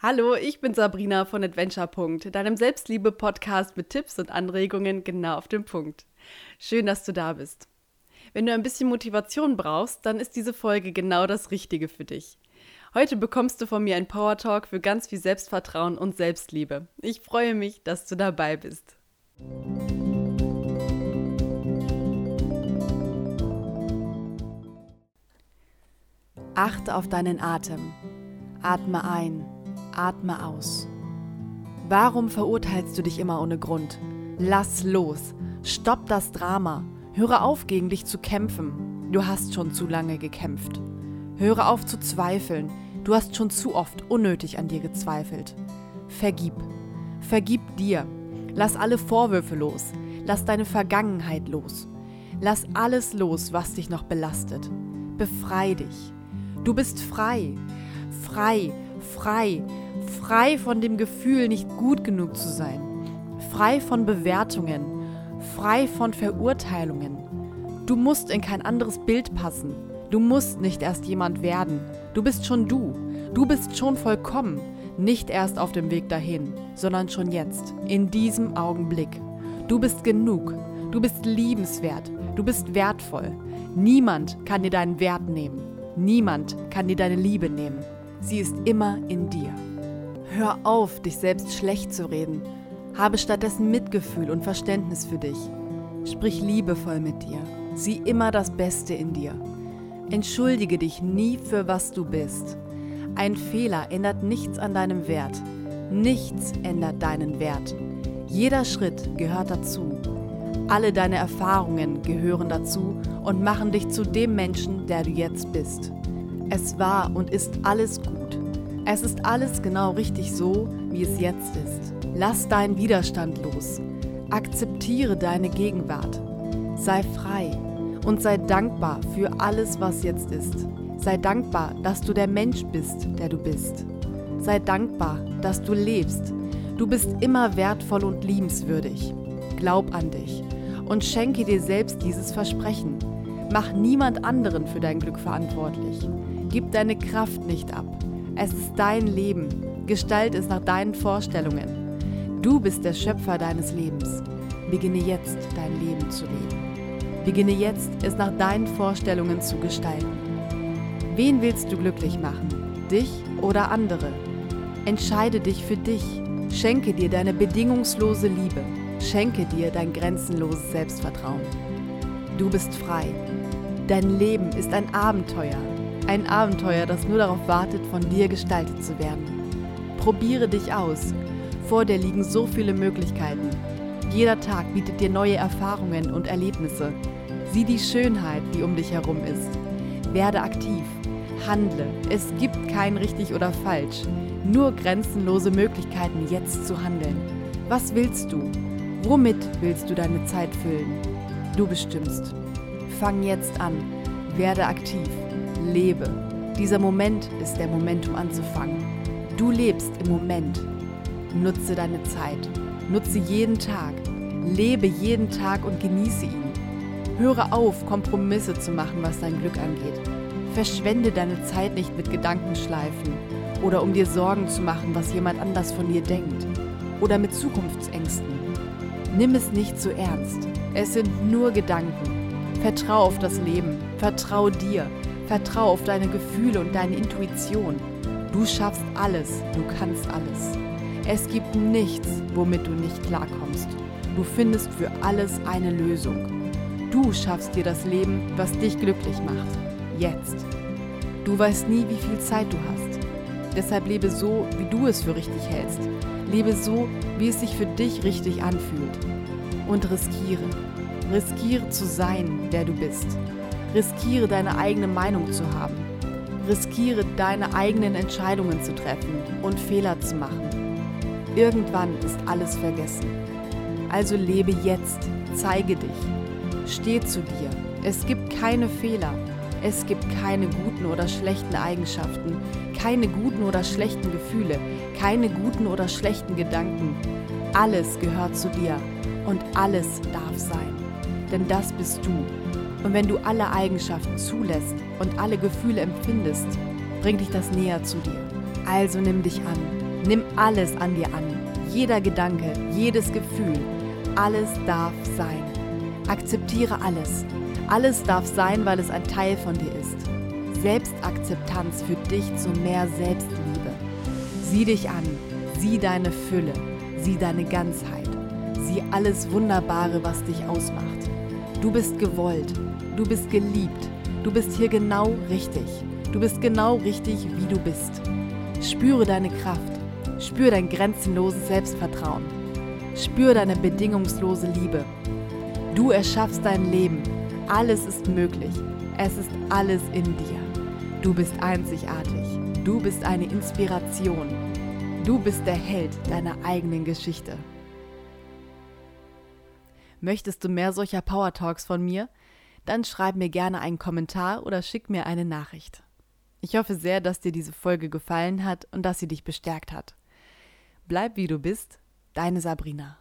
Hallo, ich bin Sabrina von Adventure. deinem Selbstliebe-Podcast mit Tipps und Anregungen genau auf den Punkt. Schön, dass du da bist. Wenn du ein bisschen Motivation brauchst, dann ist diese Folge genau das Richtige für dich. Heute bekommst du von mir ein Power Talk für ganz viel Selbstvertrauen und Selbstliebe. Ich freue mich, dass du dabei bist. Achte auf deinen Atem. Atme ein atme aus. Warum verurteilst du dich immer ohne Grund? Lass los. Stopp das Drama. Höre auf, gegen dich zu kämpfen. Du hast schon zu lange gekämpft. Höre auf zu zweifeln. Du hast schon zu oft unnötig an dir gezweifelt. Vergib. Vergib dir. Lass alle Vorwürfe los. Lass deine Vergangenheit los. Lass alles los, was dich noch belastet. Befrei dich. Du bist frei. Frei, frei, frei von dem Gefühl, nicht gut genug zu sein, frei von Bewertungen, frei von Verurteilungen. Du musst in kein anderes Bild passen. Du musst nicht erst jemand werden. Du bist schon du. Du bist schon vollkommen. Nicht erst auf dem Weg dahin, sondern schon jetzt, in diesem Augenblick. Du bist genug. Du bist liebenswert. Du bist wertvoll. Niemand kann dir deinen Wert nehmen. Niemand kann dir deine Liebe nehmen. Sie ist immer in dir. Hör auf, dich selbst schlecht zu reden. Habe stattdessen Mitgefühl und Verständnis für dich. Sprich liebevoll mit dir. Sieh immer das Beste in dir. Entschuldige dich nie für was du bist. Ein Fehler ändert nichts an deinem Wert. Nichts ändert deinen Wert. Jeder Schritt gehört dazu. Alle deine Erfahrungen gehören dazu und machen dich zu dem Menschen, der du jetzt bist. Es war und ist alles gut. Es ist alles genau richtig so, wie es jetzt ist. Lass deinen Widerstand los. Akzeptiere deine Gegenwart. Sei frei und sei dankbar für alles, was jetzt ist. Sei dankbar, dass du der Mensch bist, der du bist. Sei dankbar, dass du lebst. Du bist immer wertvoll und liebenswürdig. Glaub an dich und schenke dir selbst dieses Versprechen. Mach niemand anderen für dein Glück verantwortlich. Gib deine Kraft nicht ab. Es ist dein Leben. Gestalt es nach deinen Vorstellungen. Du bist der Schöpfer deines Lebens. Beginne jetzt dein Leben zu leben. Beginne jetzt, es nach deinen Vorstellungen zu gestalten. Wen willst du glücklich machen? Dich oder andere? Entscheide dich für dich. Schenke dir deine bedingungslose Liebe. Schenke dir dein grenzenloses Selbstvertrauen. Du bist frei. Dein Leben ist ein Abenteuer, ein Abenteuer, das nur darauf wartet, von dir gestaltet zu werden. Probiere dich aus. Vor dir liegen so viele Möglichkeiten. Jeder Tag bietet dir neue Erfahrungen und Erlebnisse. Sieh die Schönheit, die um dich herum ist. Werde aktiv. Handle. Es gibt kein richtig oder falsch. Nur grenzenlose Möglichkeiten, jetzt zu handeln. Was willst du? Womit willst du deine Zeit füllen? Du bestimmst. Fang jetzt an. Werde aktiv. Lebe. Dieser Moment ist der Moment, um anzufangen. Du lebst im Moment. Nutze deine Zeit. Nutze jeden Tag. Lebe jeden Tag und genieße ihn. Höre auf, Kompromisse zu machen, was dein Glück angeht. Verschwende deine Zeit nicht mit Gedankenschleifen oder um dir Sorgen zu machen, was jemand anders von dir denkt oder mit Zukunftsängsten. Nimm es nicht zu ernst. Es sind nur Gedanken. Vertrau auf das Leben. Vertrau dir. Vertrau auf deine Gefühle und deine Intuition. Du schaffst alles, du kannst alles. Es gibt nichts, womit du nicht klarkommst. Du findest für alles eine Lösung. Du schaffst dir das Leben, was dich glücklich macht. Jetzt. Du weißt nie, wie viel Zeit du hast. Deshalb lebe so, wie du es für richtig hältst. Lebe so, wie es sich für dich richtig anfühlt. Und riskiere. Riskiere zu sein, wer du bist. Riskiere deine eigene Meinung zu haben. Riskiere deine eigenen Entscheidungen zu treffen und Fehler zu machen. Irgendwann ist alles vergessen. Also lebe jetzt, zeige dich, steh zu dir. Es gibt keine Fehler. Es gibt keine guten oder schlechten Eigenschaften, keine guten oder schlechten Gefühle, keine guten oder schlechten Gedanken. Alles gehört zu dir und alles darf sein. Denn das bist du und wenn du alle Eigenschaften zulässt und alle Gefühle empfindest, bringt dich das näher zu dir. Also nimm dich an, Nimm alles an dir an. Jeder Gedanke, jedes Gefühl. Alles darf sein. Akzeptiere alles. Alles darf sein, weil es ein Teil von dir ist. Selbstakzeptanz führt dich zu mehr Selbstliebe. Sieh dich an. Sieh deine Fülle. Sieh deine Ganzheit. Sieh alles Wunderbare, was dich ausmacht. Du bist gewollt. Du bist geliebt. Du bist hier genau richtig. Du bist genau richtig, wie du bist. Spüre deine Kraft. Spür dein grenzenloses Selbstvertrauen. Spür deine bedingungslose Liebe. Du erschaffst dein Leben. Alles ist möglich. Es ist alles in dir. Du bist einzigartig. Du bist eine Inspiration. Du bist der Held deiner eigenen Geschichte. Möchtest du mehr solcher Power Talks von mir? Dann schreib mir gerne einen Kommentar oder schick mir eine Nachricht. Ich hoffe sehr, dass dir diese Folge gefallen hat und dass sie dich bestärkt hat. Bleib wie du bist, deine Sabrina.